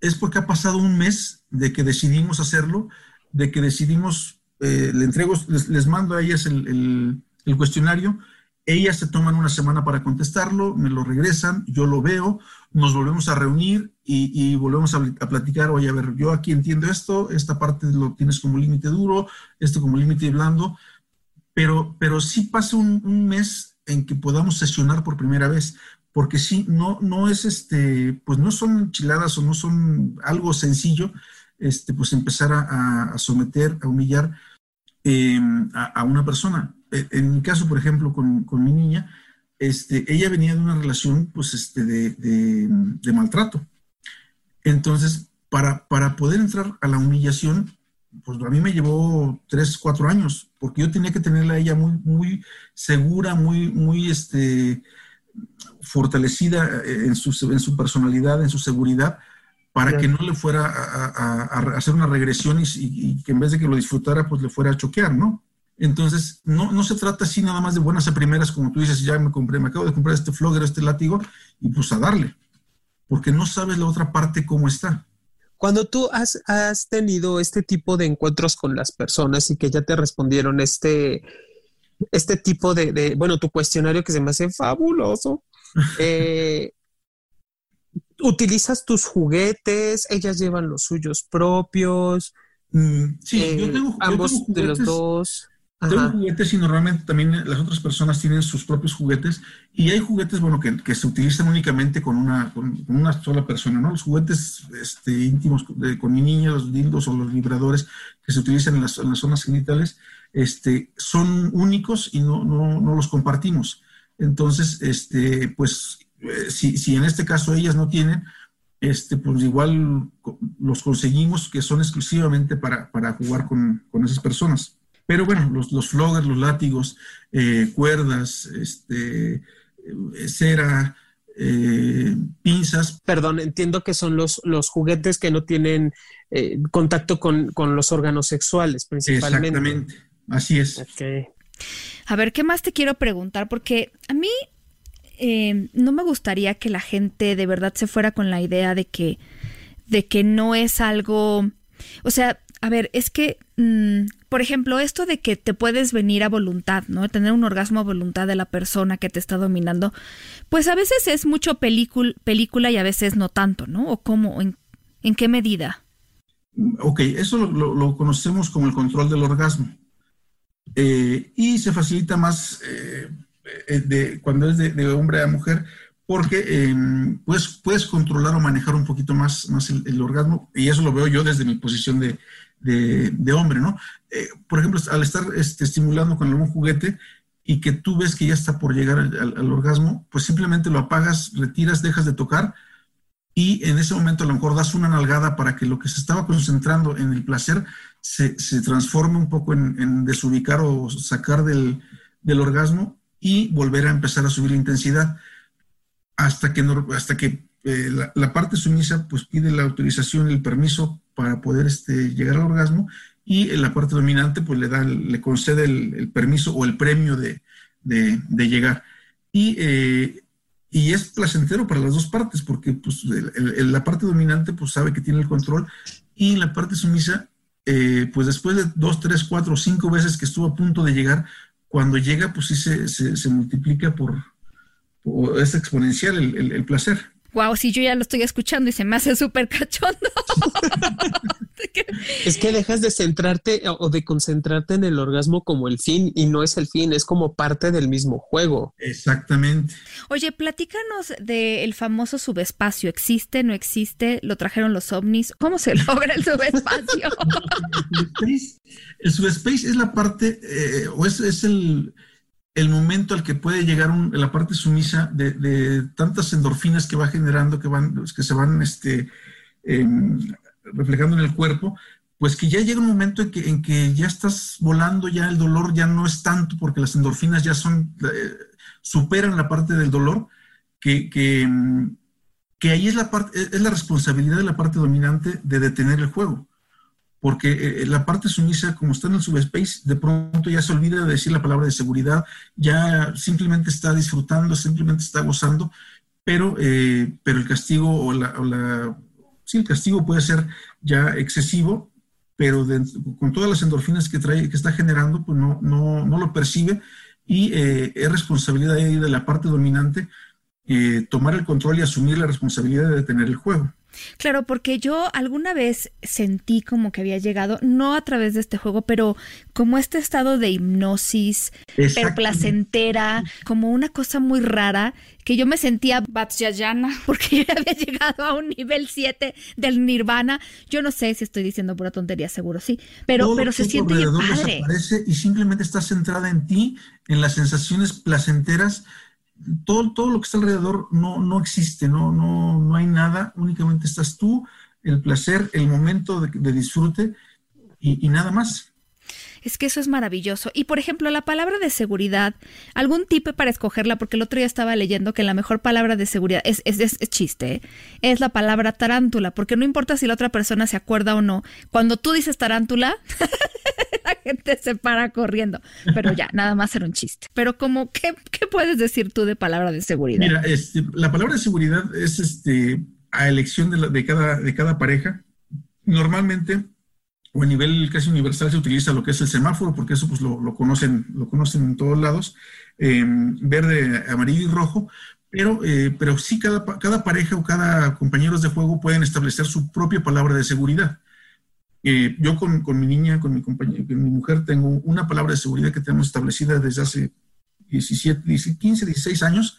es porque ha pasado un mes de que decidimos hacerlo, de que decidimos, eh, le entrego, les, mando a ellas el, el cuestionario, ellas se toman una semana para contestarlo, me lo regresan, yo lo veo, nos volvemos a reunir y, volvemos a, platicar, oye, a ver, yo aquí entiendo esto, esta parte lo tienes como límite duro, esto como límite blando, pero, pero sí pasa un, mes en que podamos sesionar por primera vez, porque sí, no, no es este, pues no son enchiladas o no son algo sencillo, este, pues empezar a, someter, a humillar em, a una persona. Eh, en mi caso, por ejemplo, con, con, mi niña, este, ella venía de una relación pues, este, de, de, maltrato. Entonces, para, para, poder entrar a la humillación, pues a mí me llevó tres, cuatro años, porque yo tenía que tenerla a ella muy, muy segura, muy, muy este, fortalecida en su, en su personalidad, en su seguridad, para que no le fuera a, a, hacer una regresión y, y, que en vez de que lo disfrutara, pues le fuera a choquear, ¿no? Entonces, no, no se trata así nada más de buenas a primeras, como tú dices, ya me compré, me acabo de comprar este flogger, este látigo, y pues a darle, porque no sabes la otra parte cómo está.
Cuando tú has, has tenido este tipo de encuentros con las personas y que ya te respondieron este, este tipo de, de bueno, tu cuestionario que se me hace fabuloso, eh, utilizas tus juguetes, ellas llevan los suyos propios.
Mm, sí, yo
eh, tengo, ambos de los dos.
Tengo juguetes y normalmente también las otras personas tienen sus propios juguetes y hay juguetes, bueno, que, que se utilizan únicamente con una, con, una sola persona, ¿no? Los juguetes este, íntimos con mi niña, los dildos o los vibradores que se utilizan en las, en las zonas genitales, este, son únicos y no, no, no los compartimos. Entonces, este, pues, eh, si, si en este caso ellas no tienen, este, pues igual los conseguimos que son exclusivamente para, para jugar con, con esas personas. Pero bueno, los, los floggers, los látigos, eh, cuerdas, este, eh, cera, eh, pinzas.
Perdón, entiendo que son los, los juguetes que no tienen contacto con, los órganos sexuales, principalmente.
Exactamente, así es.
A ver, ¿qué más te quiero preguntar? Porque a mí no me gustaría que la gente de verdad se fuera con la idea de que, de que no es algo, o sea, a ver, es que, mm, por ejemplo, esto de que te puedes venir a voluntad, ¿no? Tener un orgasmo a voluntad de la persona que te está dominando, pues a veces es mucho película y a veces no tanto, ¿no? ¿O cómo? ¿En, qué medida?
Ok, eso lo, conocemos como el control del orgasmo. Eh, y se facilita más eh, eh, de, cuando es de, hombre a mujer porque em, pues, puedes controlar o manejar un poquito más, más el, orgasmo, y eso lo veo yo desde mi posición de, de, hombre, ¿no? Eh, por ejemplo, al estar este, estimulando con algún juguete y que tú ves que ya está por llegar al, orgasmo, pues simplemente lo apagas, retiras, dejas de tocar y en ese momento a lo mejor das una nalgada para que lo que se estaba concentrando en el placer se, se transforme un poco en, desubicar o sacar del, del, orgasmo y volver a empezar a subir la intensidad hasta que, hasta que eh, la, parte sumisa pues pide la autorización, el permiso para poder este, llegar al orgasmo y la parte dominante pues le da, le concede el, permiso o el premio de, llegar. Y, eh, y, es placentero para las dos partes porque pues la parte dominante pues sabe que tiene el control y la parte sumisa eh, pues después de dos, tres, cuatro, cinco veces que estuvo a punto de llegar, cuando llega pues sí se, multiplica por, es exponencial el placer
wow, si yo ya lo estoy escuchando y se me hace súper cachondo.
es que dejas de centrarte o de concentrarte en el orgasmo como el fin y no es el fin, es como parte del mismo juego.
Exactamente.
Oye, platícanos del famoso subespacio. ¿Existe, no existe? ¿Lo trajeron los ovnis? ¿Cómo se logra el subespacio?
el subespace es la parte, eh, o es, es el el momento al que puede llegar la parte sumisa de, tantas endorfinas que va generando, que, van, que se van este, em, reflejando en el cuerpo, pues que ya llega un momento en que, que, ya estás volando, ya el dolor ya no es tanto porque las endorfinas ya son, eh, superan la parte del dolor, que, em, que ahí es la, parte, es la responsabilidad de la parte dominante de detener el juego. Porque eh, la parte sumisa, como está en el subspace, de pronto ya se olvida de decir la palabra de seguridad, ya simplemente está disfrutando, simplemente está gozando, pero, eh, pero el castigo o la, o la, Sí, el castigo puede ser ya excesivo, pero con todas las endorfinas que, trae, que está generando, pues no, no, no lo percibe y eh, es responsabilidad de la parte dominante eh, tomar el control y asumir la responsabilidad de detener el juego.
Claro, porque yo alguna vez sentí como que había llegado, no a través de este juego, pero como este estado de hipnosis, pero placentera, como una cosa muy rara, que yo me sentía Batsyayana, porque yo había llegado a un nivel 7 del nirvana. Yo no sé si estoy diciendo pura tontería, seguro sí, pero, pero se siente padre.
y simplemente estás centrada en ti, en las sensaciones placenteras todo, todo lo que está alrededor no, no existe, no, no, no hay nada, únicamente estás tú, el placer, el momento de, disfrute y, nada más.
Es que eso es maravilloso. Y por ejemplo, la palabra de seguridad, algún tipo para escogerla, porque el otro día estaba leyendo que la mejor palabra de seguridad es, es, es, chiste, ¿eh? es la palabra tarántula, porque no importa si la otra persona se acuerda o no, cuando tú dices tarántula, la gente se para corriendo. Pero ya, nada más era un chiste. Pero como, ¿qué, puedes decir tú de palabra de seguridad?
Mira, este, la palabra de seguridad es este, a elección de, de, cada, de cada pareja. Normalmente, o a nivel casi universal, se utiliza lo que es el semáforo, porque eso pues lo, conocen, lo conocen en todos lados, em, verde, amarillo y rojo, pero, eh, pero sí cada, cada pareja o cada compañeros de juego pueden establecer su propia palabra de seguridad. Eh, yo con, con, mi niña, con mi compañera, con mi mujer, tengo una palabra de seguridad que tenemos establecida desde hace 17, 15, 16 años.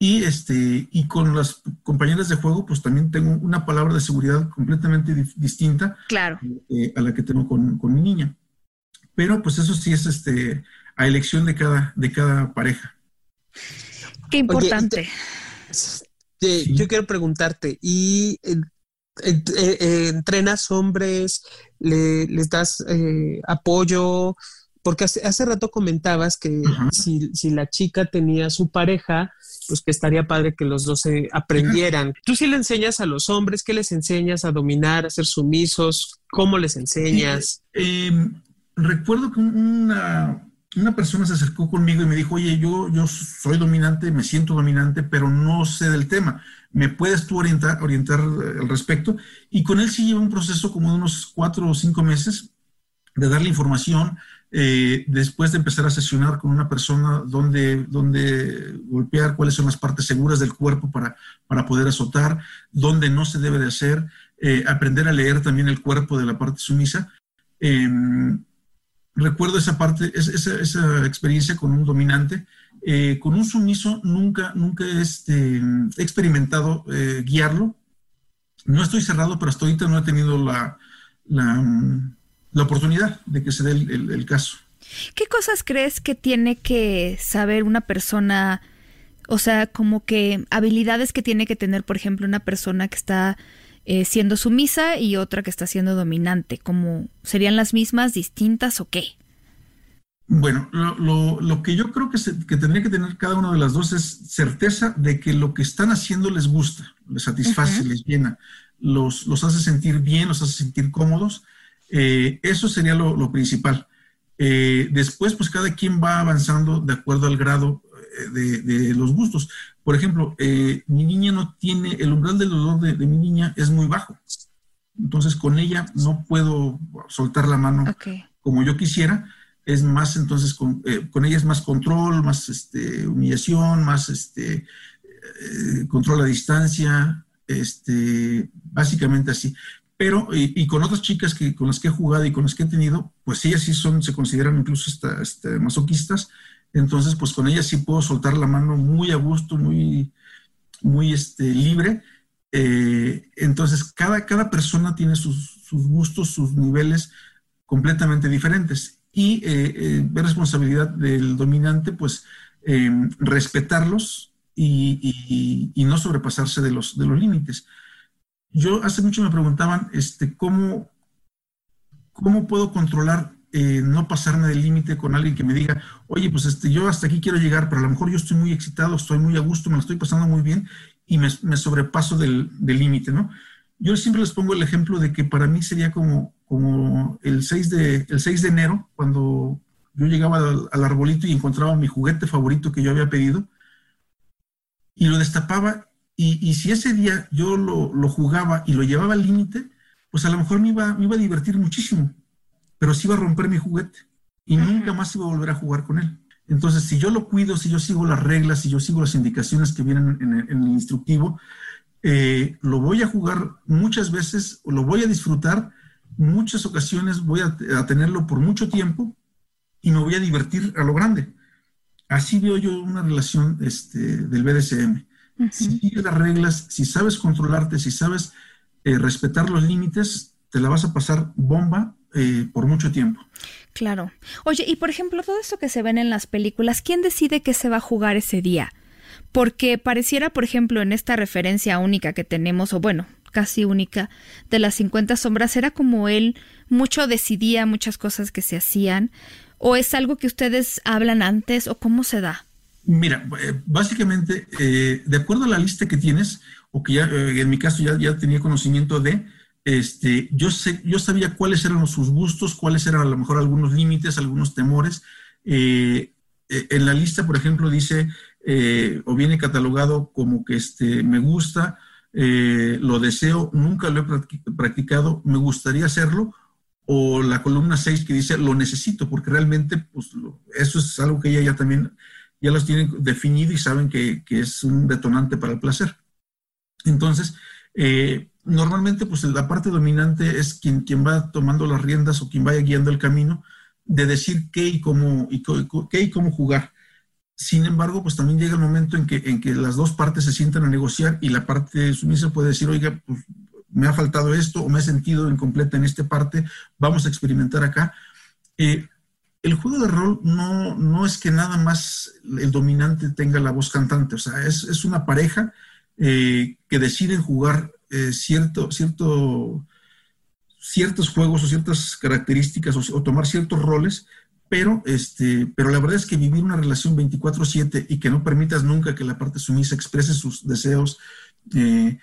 Y, este, y con las compañeras de juego, pues también tengo una palabra de seguridad completamente distinta
claro.
Eh, a la que tengo con, con, mi niña. Pero pues eso sí es este, a elección de cada, de cada pareja.
Qué importante.
Yo quiero preguntarte, ¿y eh, entrenas hombres, les das eh, apoyo, porque hace, rato comentabas que si, la chica tenía su pareja, pues que estaría padre que los dos se aprendieran. ¿Tú sí le enseñas a los hombres? ¿Qué les enseñas a dominar, a ser sumisos? ¿Cómo les enseñas?
Em, recuerdo que una, una persona se acercó conmigo y me dijo, oye, yo, yo soy dominante, me siento dominante, pero no sé del tema. ¿Me puedes tú orientar, eh, al respecto? Y con él sí lleva un proceso como de unos cuatro o cinco meses de darle información, eh, después de empezar a sesionar con una persona donde, donde golpear, cuáles son las partes seguras del cuerpo para, para poder azotar, dónde no se debe de hacer, eh, aprender a leer también el cuerpo de la parte sumisa. Em, recuerdo esa parte, esa, esa, experiencia con un dominante. Eh, con un sumiso nunca, nunca este, he experimentado eh, guiarlo. No estoy cerrado, pero hasta ahorita no he tenido la, la, la oportunidad de que se dé el, caso.
¿Qué cosas crees que tiene que saber una persona? O sea, como que habilidades que tiene que tener, por ejemplo, una persona que está eh, siendo sumisa y otra que está siendo dominante? ¿Cómo serían las mismas, distintas o qué?
Bueno, lo, lo, que yo creo que, que, tendría que tener cada una de las dos es certeza de que lo que están haciendo les gusta, les satisface, les llena, los, los, hace sentir bien, los hace sentir cómodos. Eh, eso sería lo, lo principal. Eh, después, pues cada quien va avanzando de acuerdo al grado de, de los gustos. Por ejemplo, eh, mi niña no tiene, el umbral del dolor de, mi niña es muy bajo. Entonces con ella no puedo soltar la mano como yo quisiera. Es más, entonces con, eh, con, ella más control, más este, humillación, más este, eh, control a distancia, este, básicamente así. Pero, y, con otras chicas que, con las que he jugado y con las que he tenido, pues ellas sí son, se consideran incluso hasta, masoquistas entonces, pues con ella sí puedo soltar la mano muy a gusto, muy, muy este, libre. Eh, entonces, cada, cada persona tiene sus, gustos, sus niveles completamente diferentes. Y eh, eh, es responsabilidad del dominante, pues, em, respetarlos y, no sobrepasarse de los, de los límites. Yo hace mucho me preguntaban, este, ¿cómo, cómo puedo controlar eh, no pasarme del límite con alguien que me diga, oye, pues este, yo hasta aquí quiero llegar, pero a lo mejor yo estoy muy excitado, estoy muy a gusto, me lo estoy pasando muy bien, y me, sobrepaso del límite, ¿no? Yo siempre les pongo el ejemplo de que para mí sería como, como el, 6 de, el 6 de enero, cuando yo llegaba al, arbolito y encontraba mi juguete favorito que yo había pedido, y lo destapaba, y, si ese día yo lo, jugaba y lo llevaba al límite, pues a lo mejor me iba, me iba a divertir muchísimo, pero sí iba a romper mi juguete y nunca más iba a volver a jugar con él. Entonces, si yo lo cuido, si yo sigo las reglas, si yo sigo las indicaciones que vienen en el, instructivo, eh, lo voy a jugar muchas veces, lo voy a disfrutar, muchas ocasiones voy a, tenerlo por mucho tiempo y me voy a divertir a lo grande. Así veo yo una relación este, del BDSM. Si sigues las reglas, si sabes controlarte, si sabes eh, respetar los límites, te la vas a pasar bomba eh, por mucho tiempo.
Claro. Oye, y por ejemplo, todo esto que se ven en las películas, ¿quién decide qué se va a jugar ese día? Porque pareciera, por ejemplo, en esta referencia única que tenemos, o bueno, casi única, de las 50 sombras, era como él mucho decidía muchas cosas que se hacían, o es algo que ustedes hablan antes, o cómo se da?
Mira, eh, básicamente, eh, de acuerdo a la lista que tienes, o que ya eh, en mi caso ya, tenía conocimiento de, este, yo, sé, yo sabía cuáles eran sus gustos, cuáles eran a lo mejor algunos límites, algunos temores. Eh, en la lista, por ejemplo, dice eh, o viene catalogado como que este, me gusta, lo deseo, nunca lo he practicado, me gustaría hacerlo, o la columna 6 que dice lo necesito, porque realmente pues, eso es algo que ella ya también, ya los tienen definido y saben que, que es un detonante para el placer. Entonces, eh, normalmente pues la parte dominante es quien, quien va tomando las riendas o quien vaya guiando el camino de decir qué y cómo, y qué y cómo jugar. Sin embargo, pues también llega el momento en que, en que las dos partes se sientan a negociar y la parte sumisa puede decir, oiga, pues me ha faltado esto o me he sentido incompleta en esta parte, vamos a experimentar acá. Eh, el juego de rol no, no es que nada más el dominante tenga la voz cantante, o sea, es, es una pareja eh, que deciden jugar eh, cierto, cierto, ciertos juegos o ciertas características o, tomar ciertos roles, pero, este, pero la verdad es que vivir una relación 24/7 y que no permitas nunca que la parte sumisa exprese sus deseos, eh,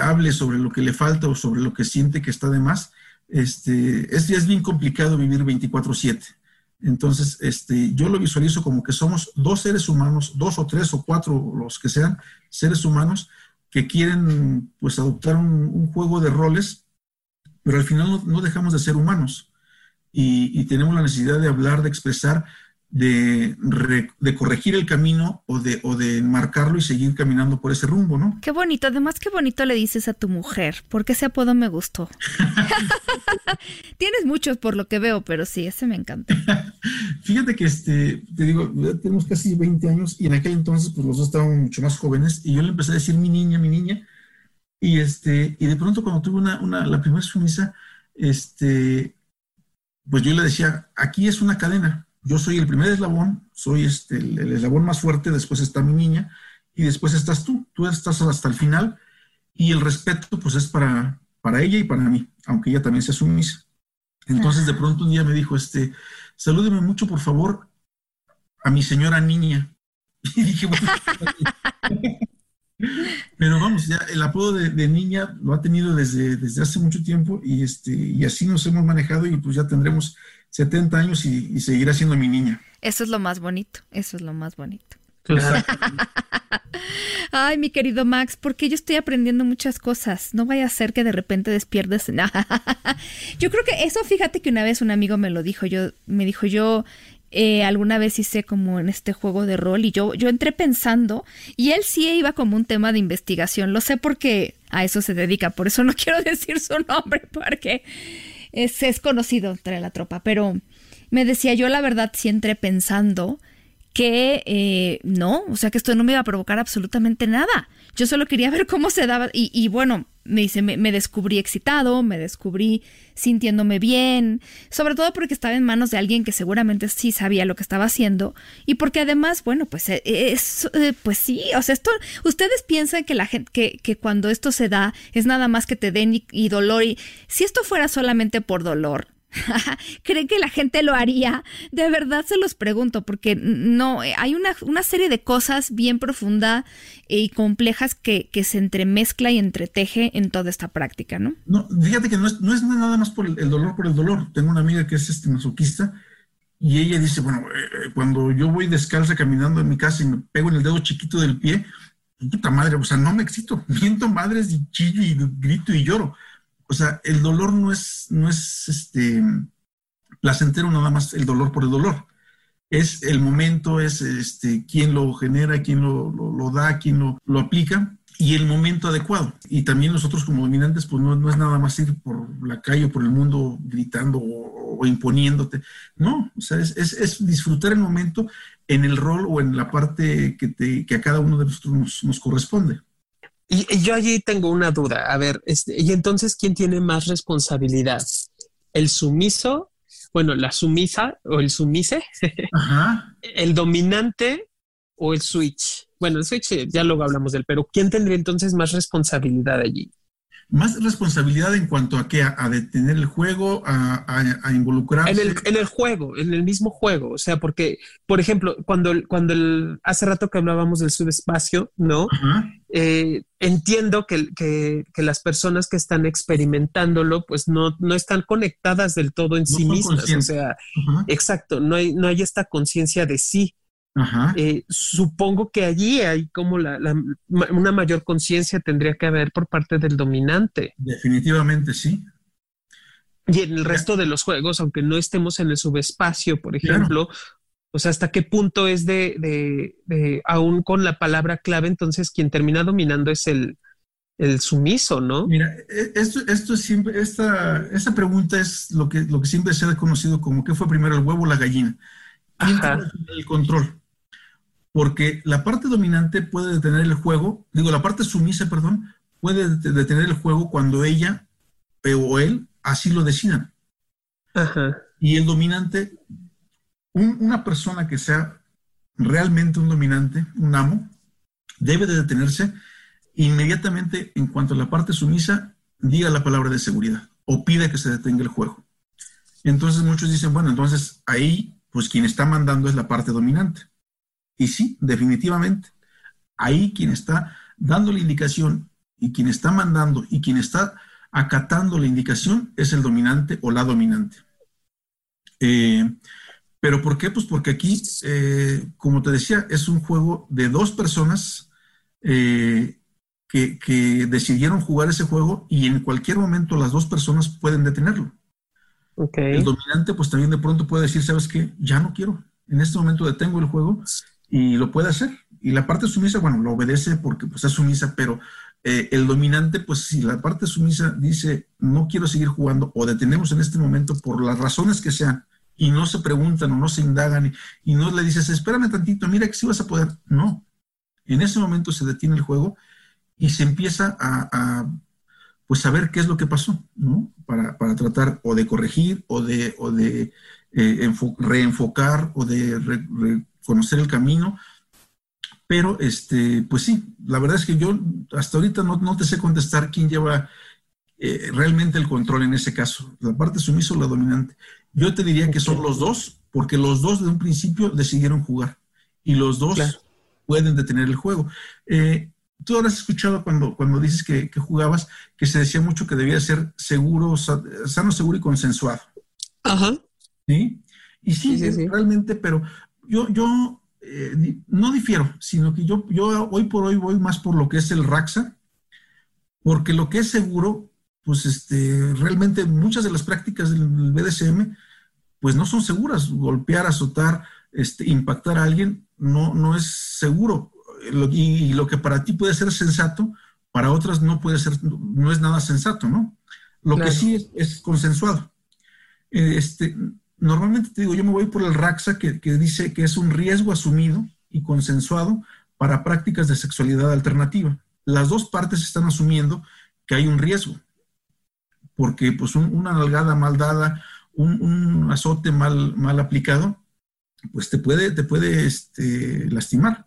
hable sobre lo que le falta o sobre lo que siente que está de más, este, es, bien complicado vivir 24/7. Entonces, este, yo lo visualizo como que somos dos seres humanos, dos o tres o cuatro, los que sean, seres humanos que quieren pues adoptar un, juego de roles, pero al final no, dejamos de ser humanos y, y, tenemos la necesidad de hablar, de expresar de, de, corregir el camino o de, o de marcarlo y seguir caminando por ese rumbo, ¿no?
Qué bonito, además qué bonito le dices a tu mujer, porque ese apodo me gustó. Tienes muchos por lo que veo, pero sí, ese me encanta.
Fíjate que, este, te digo, tenemos casi 20 años y en aquel entonces pues los dos estábamos mucho más jóvenes y yo le empecé a decir mi niña, mi niña, y este, y de pronto cuando tuve una, una la primera sumisa, este, pues yo le decía, aquí es una cadena, yo soy el primer eslabón, soy este, el, eslabón más fuerte, después está mi niña y después estás tú, tú estás hasta el final y el respeto pues es para, para ella y para mí, aunque ella también sea sumisa. Entonces de pronto un día me dijo, este, salúdeme mucho por favor a mi señora niña. Y dije, bueno, pero vamos, ya el apodo de, niña lo ha tenido desde, desde hace mucho tiempo y, este, y así nos hemos manejado y pues ya tendremos 70 años y, seguirá siendo mi niña.
Eso es lo más bonito, eso es lo más bonito. Ay, mi querido Max, porque yo estoy aprendiendo muchas cosas. No vaya a ser que de repente despierdes. yo creo que eso, fíjate que una vez un amigo me lo dijo. Yo me dijo yo eh, alguna vez hice como en este juego de rol y yo yo entré pensando y él sí iba como un tema de investigación. Lo sé porque a eso se dedica. Por eso no quiero decir su nombre porque es, es conocido entre la tropa, pero me decía yo la verdad sí entré pensando que eh, no, o sea que esto no me iba a provocar absolutamente nada. Yo solo quería ver cómo se daba y, y bueno, me dice, me, me, descubrí excitado, me descubrí sintiéndome bien, sobre todo porque estaba en manos de alguien que seguramente sí sabía lo que estaba haciendo y porque además, bueno, pues eh, es, eh, pues sí, o sea, esto, ustedes piensan que la gente, que, que cuando esto se da es nada más que te den y, y dolor y si esto fuera solamente por dolor, ¿Creen que la gente lo haría? De verdad se los pregunto, porque no, hay una, una serie de cosas bien profundas y complejas que, que, se entremezcla y entreteje en toda esta práctica, ¿no?
No, fíjate que no es, no es nada más por el, dolor por el dolor. Tengo una amiga que es este masoquista y ella dice, bueno, eh, cuando yo voy descalza caminando en mi casa y me pego en el dedo chiquito del pie, puta madre, o sea, no me excito, miento madres y chillo y grito y lloro o sea, el dolor no es, no es este, placentero nada más el dolor por el dolor. Es el momento, es este, quién lo genera, quién lo, da, quién lo, aplica y el momento adecuado. Y también nosotros como dominantes, pues no, es nada más ir por la calle o por el mundo gritando o, imponiéndote. No, o sea, es, es, disfrutar el momento en el rol o en la parte que, te, que a cada uno de nosotros nos, nos corresponde.
Y, yo allí tengo una duda. A ver, este, y entonces, ¿quién tiene más responsabilidad? ¿El sumiso? Bueno, la sumisa o el sumise, el dominante o el switch. Bueno, el switch ya luego hablamos del, pero ¿quién tendría entonces más responsabilidad allí?
Más responsabilidad en cuanto a qué, a, detener el juego, a, a, involucrarse.
En el, en el, juego, en el mismo juego. O sea, porque, por ejemplo, cuando, cuando el, hace rato que hablábamos del subespacio, ¿no? Eh, entiendo que, que, que, las personas que están experimentándolo, pues no, no están conectadas del todo en sí mismas. O sea, exacto, no hay, no hay esta conciencia de sí. Eh, supongo que allí hay como la, una mayor conciencia tendría que haber por parte del dominante.
Definitivamente sí.
Y en el resto de los juegos, aunque no estemos en el subespacio, por ejemplo, o sea, hasta qué punto es de, de, aún con la palabra clave, entonces quien termina dominando es el, el sumiso, ¿no?
Mira, e, esto, esto siempre, esta, esta pregunta es lo que, lo que siempre se ha conocido como ¿qué fue primero, el huevo o la gallina? el control? Porque la parte dominante puede detener el juego, digo, la parte sumisa, perdón, puede detener el juego cuando ella o él así lo decidan. Y el dominante, una persona que sea realmente un dominante, un amo, debe de detenerse inmediatamente en cuanto a la parte sumisa diga la palabra de seguridad o pida que se detenga el juego. Entonces muchos dicen, bueno, entonces ahí, pues quien está mandando es la parte dominante. Y sí, definitivamente, ahí quien está dando la indicación y quien está mandando y quien está acatando la indicación es el dominante o la dominante. Eh, ¿Pero por qué? Pues porque aquí, eh, como te decía, es un juego de dos personas eh, que, que, decidieron jugar ese juego y en cualquier momento las dos personas pueden detenerlo.
Okay.
El dominante pues también de pronto puede decir, ¿sabes qué? Ya no quiero. En este momento detengo el juego y lo puede hacer. Y la parte sumisa, bueno, lo obedece porque pues es sumisa, pero eh, el dominante, pues si la parte sumisa dice, no quiero seguir jugando o detenemos en este momento por las razones que sean, y no se preguntan o no se indagan y, no le dices, espérame tantito, mira que si vas a poder. No, en ese momento se detiene el juego y se empieza a, pues saber qué es lo que pasó, ¿no? Para, para tratar o de corregir o de, o de eh, reenfocar o de conocer el camino. Pero, este, pues sí, la verdad es que yo hasta ahorita no, no te sé contestar quién lleva eh, realmente el control en ese caso, la parte sumisa o la dominante. Yo te diría que son los dos, porque los dos de un principio decidieron jugar y los dos pueden detener el juego. Eh, tú habrás escuchado cuando, cuando dices que, jugabas que se decía mucho que debía ser seguro, sano, seguro y consensuado.
Ajá.
¿Sí? Y sí, realmente, pero yo, yo eh, no difiero, sino que yo, yo hoy por hoy voy más por lo que es el Raxa, porque lo que es seguro, pues este, realmente muchas de las prácticas del BDSM, pues no son seguras. Golpear, azotar, este, impactar a alguien, no, no es seguro. Y, lo que para ti puede ser sensato, para otras no puede ser, no es nada sensato, ¿no? Lo que sí es, es consensuado. Este, normalmente te digo, yo me voy por el RAXA que, dice que es un riesgo asumido y consensuado para prácticas de sexualidad alternativa. Las dos partes están asumiendo que hay un riesgo, porque pues una nalgada mal dada, un, azote mal, mal aplicado, pues te puede, te puede este, lastimar.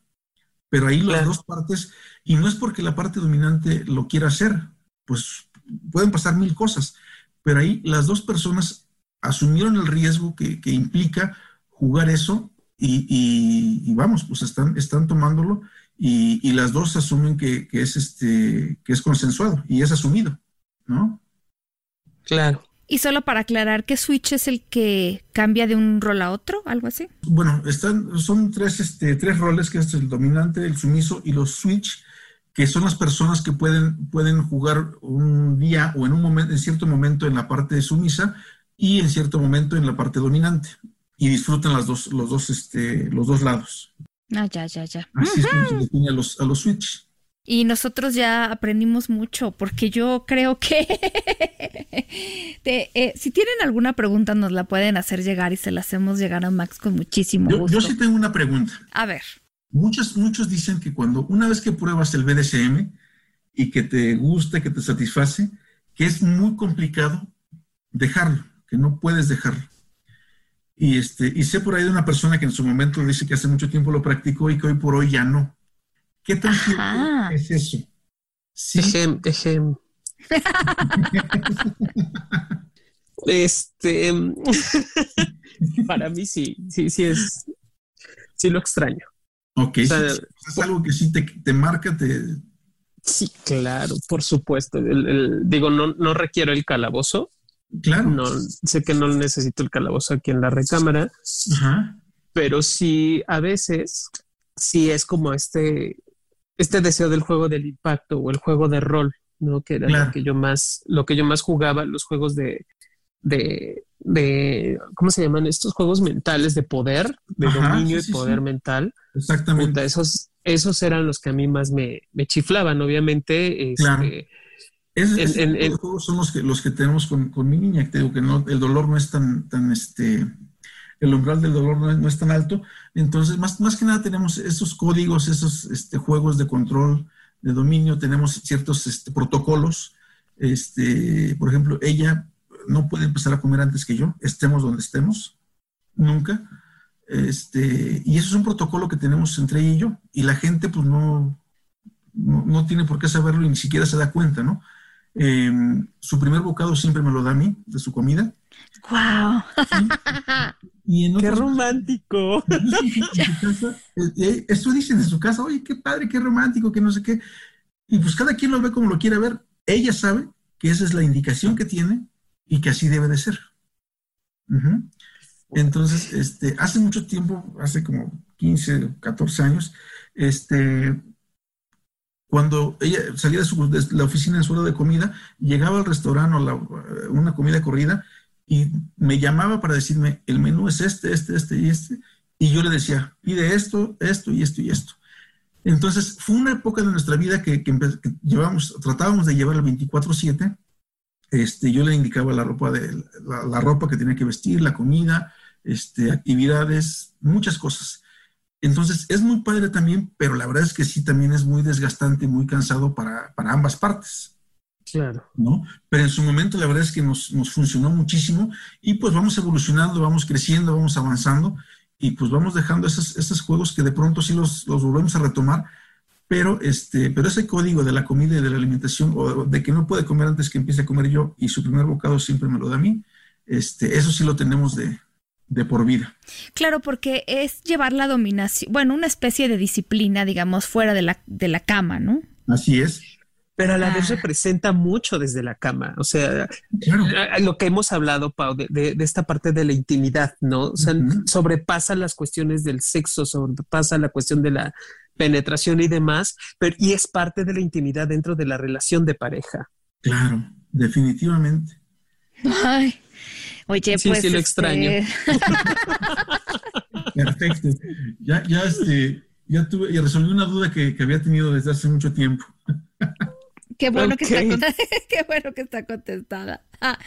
Pero ahí las dos partes, y no es porque la parte dominante lo quiera hacer, pues pueden pasar mil cosas, pero ahí las dos personas asumieron el riesgo que, implica jugar eso y, vamos, pues están, están tomándolo y, las dos asumen que, es este, que es consensuado y es asumido, ¿no?
Claro.
Y solo para aclarar, ¿qué switch es el que cambia de un rol a otro? ¿Algo así?
Bueno, están, son tres, este, tres roles, que es el dominante, el sumiso y los switch, que son las personas que pueden, pueden jugar un día o en un momento, en cierto momento en la parte sumisa y en cierto momento en la parte dominante. Y disfrutan las dos, los dos, este, los dos lados.
Ah, ya, ya, ya.
Así es como se define a los, a los switch.
Y nosotros ya aprendimos mucho, porque yo creo que eh, si tienen alguna pregunta nos la pueden hacer llegar y se la hacemos llegar a Max con muchísimo
yo,
gusto.
Yo sí tengo una pregunta.
A ver.
Muchos, muchos dicen que cuando una vez que pruebas el BDSM y que te gusta, que te satisface, que es muy complicado dejarlo, que no puedes dejarlo. Y, este, y sé por ahí de una persona que en su momento dice que hace mucho tiempo lo practicó y que hoy por hoy ya no. ¿Qué tan cierto es eso?
Sí. este, para mí sí, sí, sí es, sí lo extraño.
Ok, es algo que sí te, te marca, te...
Sí, claro, por supuesto. digo, no, no requiero el calabozo.
Claro.
No, sé que no necesito el calabozo aquí en la recámara. Ajá. Pero sí, a veces, sí es como este, este deseo del juego del impacto o el juego de rol, ¿no? Que era lo que yo más, lo que yo más jugaba, los juegos de, de, de ¿cómo se llaman? Estos juegos mentales de poder, de dominio y poder mental.
Exactamente.
esos, esos eran los que a mí más me, me chiflaban, obviamente. Este,
claro. Juegos son los que, los que tenemos con, con mi niña, que digo que no, el dolor no es tan, tan este, el umbral del dolor no es, tan alto. Entonces, más, más que nada tenemos esos códigos, esos este, juegos de control, de dominio, tenemos ciertos este, protocolos. Este, por ejemplo, ella no puede empezar a comer antes que yo, estemos donde estemos, nunca. Este, y eso es un protocolo que tenemos entre ella y yo, y la gente pues no, no, tiene por qué saberlo y ni siquiera se da cuenta, ¿no? Em, su primer bocado siempre me lo da a mí, de su comida.
¡Wow!
¡Qué romántico!
Eh, eh, esto dicen en su casa, oye, qué padre, qué romántico, que no sé qué. Y pues cada quien lo ve como lo quiere ver. Ella sabe que esa es la indicación que tiene y que así debe de ser. Entonces, este, hace mucho tiempo, hace como 15, 14 años, este, cuando ella salía de, su, de la oficina en su hora de comida, llegaba al restaurante o la, una comida corrida y me llamaba para decirme, el menú es este, este, este y este, y yo le decía, pide esto, esto y esto y esto. Entonces, fue una época de nuestra vida que, llevamos, tratábamos de llevar el 24-7. Este, yo le indicaba la ropa, de, la, ropa que tenía que vestir, la comida, este, actividades, muchas cosas. Entonces, es muy padre también, pero la verdad es que sí, también es muy desgastante, muy cansado para, para ambas partes.
Claro.
¿no? Pero en su momento la verdad es que nos, funcionó muchísimo y pues vamos evolucionando, vamos creciendo, vamos avanzando y pues vamos dejando esos, esos juegos que de pronto sí los, los, volvemos a retomar, pero, este, pero ese código de la comida y de la alimentación o de que no puede comer antes que empiece a comer yo y su primer bocado siempre me lo da a mí, este, eso sí lo tenemos de, de por vida.
Claro, porque es llevar la dominación, bueno, una especie de disciplina, digamos, fuera de la, de la cama, ¿no?
Así es
pero a la vez ah. representa mucho desde la cama. O sea, lo que hemos hablado, Pau, de, esta parte de la intimidad, ¿no? O sea, sobrepasa las cuestiones del sexo, sobrepasa la cuestión de la penetración y demás, pero y es parte de la intimidad dentro de la relación de pareja.
Claro, definitivamente.
Ay, oye,
sí,
pues.
Sí, lo extraño.
Este,
Perfecto. Ya, ya, este, ya tuve, y resolví una duda que, que había tenido desde hace mucho tiempo.
Qué bueno, que está, qué bueno que está contestada. Ah,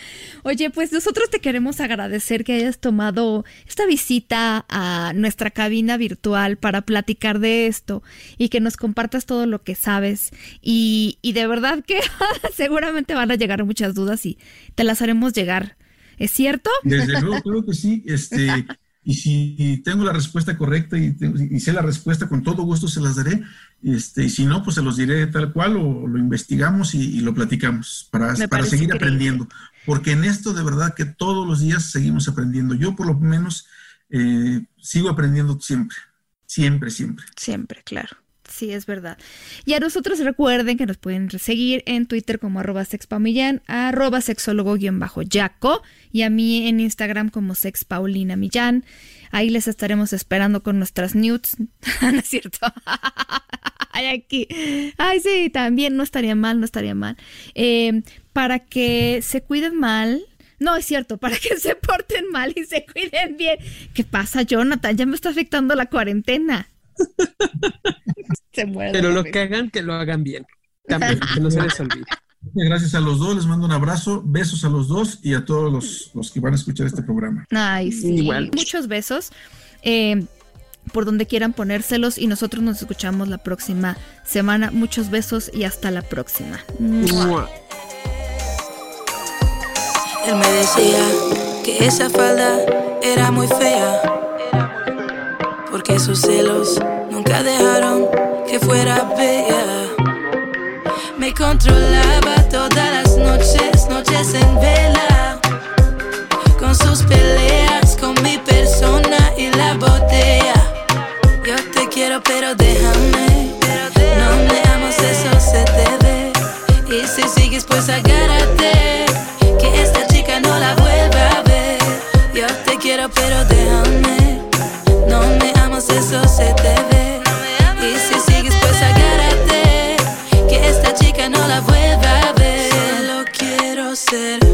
oye, pues nosotros te queremos agradecer que hayas tomado esta visita a nuestra cabina virtual para platicar de esto y que nos compartas todo lo que sabes. Y, y de verdad que seguramente van a llegar muchas dudas y te las haremos llegar. ¿Es cierto?
Desde luego, creo que sí. Este, y si tengo la respuesta correcta y, sé la respuesta, con todo gusto se las daré. Este, y si no, pues se los diré tal cual o lo investigamos y, lo platicamos para, para seguir aprendiendo. porque en esto de verdad que todos los días seguimos aprendiendo. Yo por lo menos eh, sigo aprendiendo siempre, siempre, siempre.
Siempre, claro. Sí, es verdad. Y a nosotros recuerden que nos pueden seguir en Twitter como arroba sexpaumillán, arroba sexólogo-yaco y a mí en Instagram como sexpaulinamillán. Ahí les estaremos esperando con nuestras nudes. no es cierto. Ay, aquí. Ay, sí, también no estaría mal, no estaría mal. Eh, para que se cuiden mal, no, es cierto, para que se porten mal y se cuiden bien. ¿Qué pasa, Jonathan? Ya me está afectando la cuarentena.
se muere. Pero lo que hagan, que lo hagan bien. También, que no se les olvide.
Gracias a los dos, les mando un abrazo, besos a los dos y a todos los, que van a escuchar este programa.
Ay, sí. Igual. Muchos besos. Eh, por donde quieran ponérselos y nosotros nos escuchamos la próxima semana. Muchos besos y hasta la próxima.
Él me decía que esa falda era muy fea. Porque sus celos nunca dejaron que fuera bella. Me controlaba todas las noches, noches en vela. Con sus peleas, con mi persona y la botella. Yo te quiero, pero déjame. No neamos eso se te ve. Y si sigues, pues agárrate. Que esta chica no la vuelva a ver. Yo te quiero, pero déjame. No neamos eso se te ve. said